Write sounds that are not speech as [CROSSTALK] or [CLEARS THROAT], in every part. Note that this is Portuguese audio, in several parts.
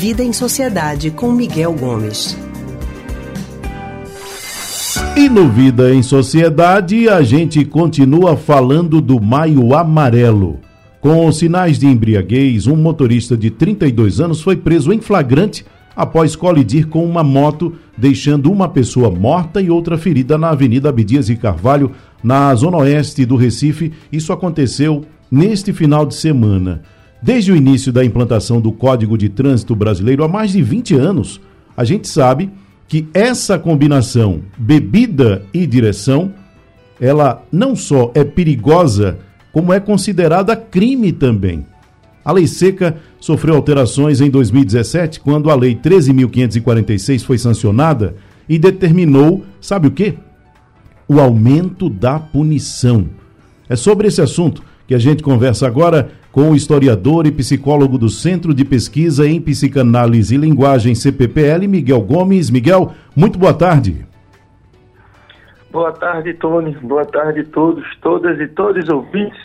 Vida em Sociedade com Miguel Gomes. E no Vida em Sociedade, a gente continua falando do Maio Amarelo. Com sinais de embriaguez, um motorista de 32 anos foi preso em flagrante após colidir com uma moto, deixando uma pessoa morta e outra ferida na Avenida Abdias e Carvalho, na zona oeste do Recife. Isso aconteceu neste final de semana. Desde o início da implantação do Código de Trânsito Brasileiro há mais de 20 anos, a gente sabe que essa combinação bebida e direção, ela não só é perigosa, como é considerada crime também. A lei seca sofreu alterações em 2017, quando a lei 13.546 foi sancionada e determinou, sabe o quê? O aumento da punição. É sobre esse assunto que a gente conversa agora com o historiador e psicólogo do Centro de Pesquisa em Psicanálise e Linguagem CPPL, Miguel Gomes. Miguel, muito boa tarde. Boa tarde, Tony. Boa tarde a todos, todas e todos ouvintes.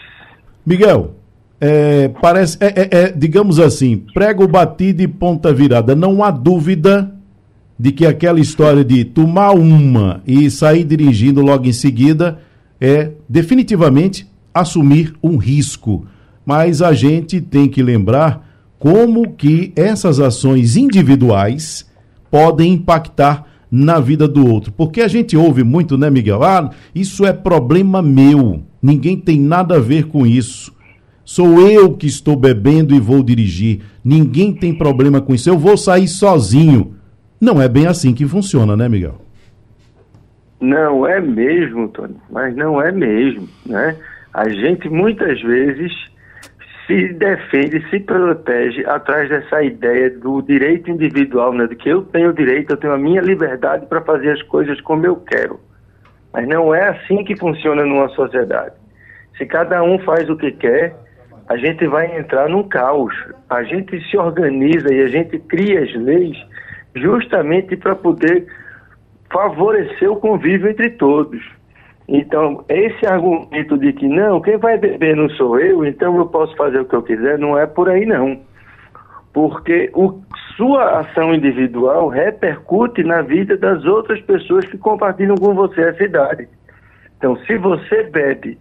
Miguel, é, parece, é, é, é, digamos assim, prego batido e ponta virada. Não há dúvida de que aquela história de tomar uma e sair dirigindo logo em seguida é definitivamente assumir um risco mas a gente tem que lembrar como que essas ações individuais podem impactar na vida do outro. Porque a gente ouve muito, né, Miguel? Ah, isso é problema meu. Ninguém tem nada a ver com isso. Sou eu que estou bebendo e vou dirigir. Ninguém tem problema com isso. Eu vou sair sozinho. Não é bem assim que funciona, né, Miguel? Não é mesmo, Tony, mas não é mesmo, né? A gente muitas vezes se defende, se protege atrás dessa ideia do direito individual, né, de que eu tenho direito, eu tenho a minha liberdade para fazer as coisas como eu quero. Mas não é assim que funciona numa sociedade. Se cada um faz o que quer, a gente vai entrar num caos. A gente se organiza e a gente cria as leis justamente para poder favorecer o convívio entre todos. Então, esse argumento de que não, quem vai beber não sou eu, então eu posso fazer o que eu quiser, não é por aí não. Porque o, sua ação individual repercute na vida das outras pessoas que compartilham com você a cidade. Então, se você bebe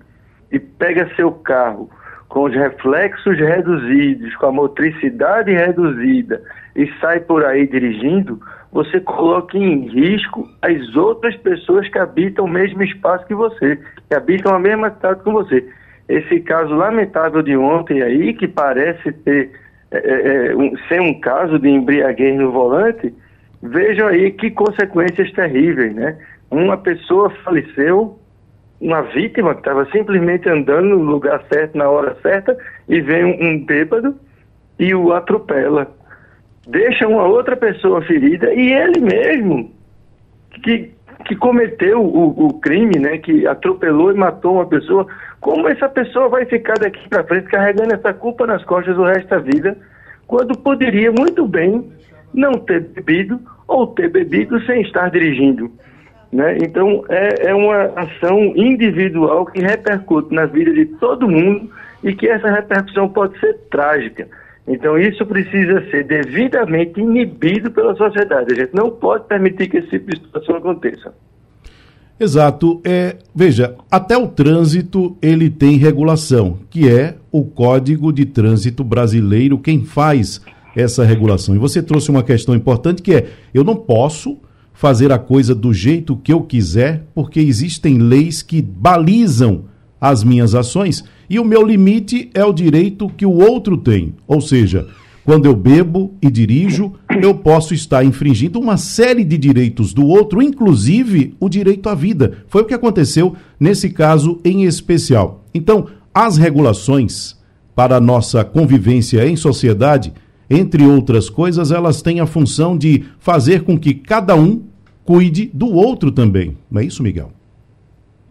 e pega seu carro com os reflexos reduzidos, com a motricidade reduzida e sai por aí dirigindo, você coloca em risco as outras pessoas que habitam o mesmo espaço que você, que habitam a mesma cidade que você. Esse caso lamentável de ontem aí, que parece ter é, é, é, um, ser um caso de embriaguez no volante, vejam aí que consequências terríveis, né? Uma pessoa faleceu, uma vítima que estava simplesmente andando no lugar certo, na hora certa, e vem um, um bêbado e o atropela deixa uma outra pessoa ferida e ele mesmo que, que cometeu o, o crime, né, que atropelou e matou uma pessoa, como essa pessoa vai ficar daqui para frente carregando essa culpa nas costas o resto da vida, quando poderia muito bem não ter bebido ou ter bebido sem estar dirigindo. Né? Então, é, é uma ação individual que repercute na vida de todo mundo e que essa repercussão pode ser trágica. Então, isso precisa ser devidamente inibido pela sociedade. A gente não pode permitir que esse tipo de situação aconteça. Exato. É, veja, até o trânsito ele tem regulação, que é o Código de Trânsito Brasileiro quem faz essa regulação. E você trouxe uma questão importante que é: eu não posso fazer a coisa do jeito que eu quiser, porque existem leis que balizam as minhas ações e o meu limite é o direito que o outro tem. Ou seja, quando eu bebo e dirijo, eu posso estar infringindo uma série de direitos do outro, inclusive o direito à vida. Foi o que aconteceu nesse caso em especial. Então, as regulações para a nossa convivência em sociedade, entre outras coisas, elas têm a função de fazer com que cada um cuide do outro também. Não é isso, Miguel?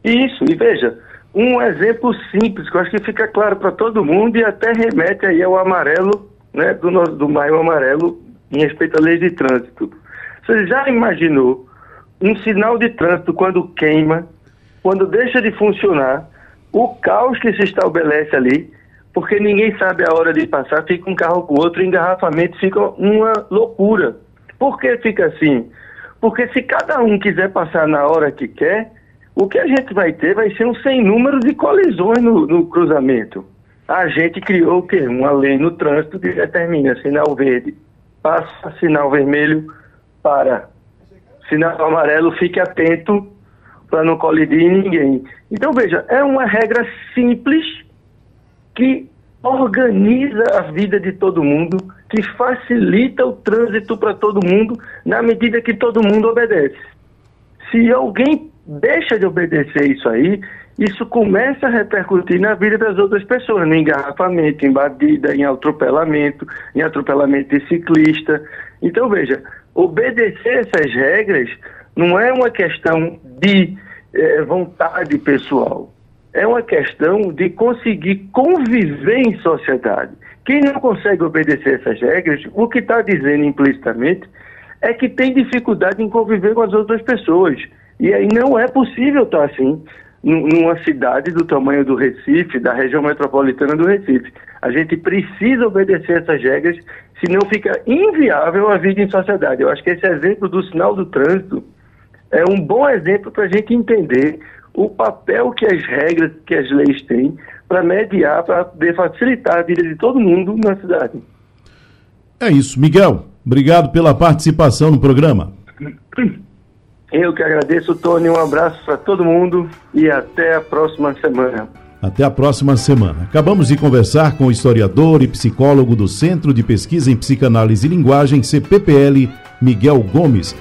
Isso, e veja, um exemplo simples, que eu acho que fica claro para todo mundo e até remete aí ao amarelo, né, do, nosso, do maio amarelo em respeito à lei de trânsito. Você já imaginou um sinal de trânsito quando queima, quando deixa de funcionar, o caos que se estabelece ali, porque ninguém sabe a hora de passar, fica um carro com outro, engarrafamento fica uma loucura. Por que fica assim? Porque se cada um quiser passar na hora que quer, o que a gente vai ter vai ser um sem número de colisões no, no cruzamento. A gente criou o quê? Uma lei no trânsito que determina sinal verde, passa, sinal vermelho, para. Sinal amarelo, fique atento para não colidir ninguém. Então, veja, é uma regra simples que organiza a vida de todo mundo, que facilita o trânsito para todo mundo, na medida que todo mundo obedece. Se alguém deixa de obedecer isso aí, isso começa a repercutir na vida das outras pessoas, no engarrafamento, em batida, em atropelamento, em atropelamento de ciclista. Então, veja, obedecer essas regras não é uma questão de eh, vontade pessoal é uma questão de conseguir conviver em sociedade. Quem não consegue obedecer essas regras, o que está dizendo implicitamente é que tem dificuldade em conviver com as outras pessoas. E aí não é possível estar assim numa cidade do tamanho do Recife, da região metropolitana do Recife. A gente precisa obedecer essas regras, senão fica inviável a vida em sociedade. Eu acho que esse exemplo do sinal do trânsito é um bom exemplo para a gente entender o papel que as regras, que as leis têm para mediar, para facilitar a vida de todo mundo na cidade. É isso. Miguel, obrigado pela participação no programa. [CLEARS THROAT] Eu que agradeço, Tony. Um abraço para todo mundo e até a próxima semana. Até a próxima semana. Acabamos de conversar com o historiador e psicólogo do Centro de Pesquisa em Psicanálise e Linguagem, CPPL, Miguel Gomes.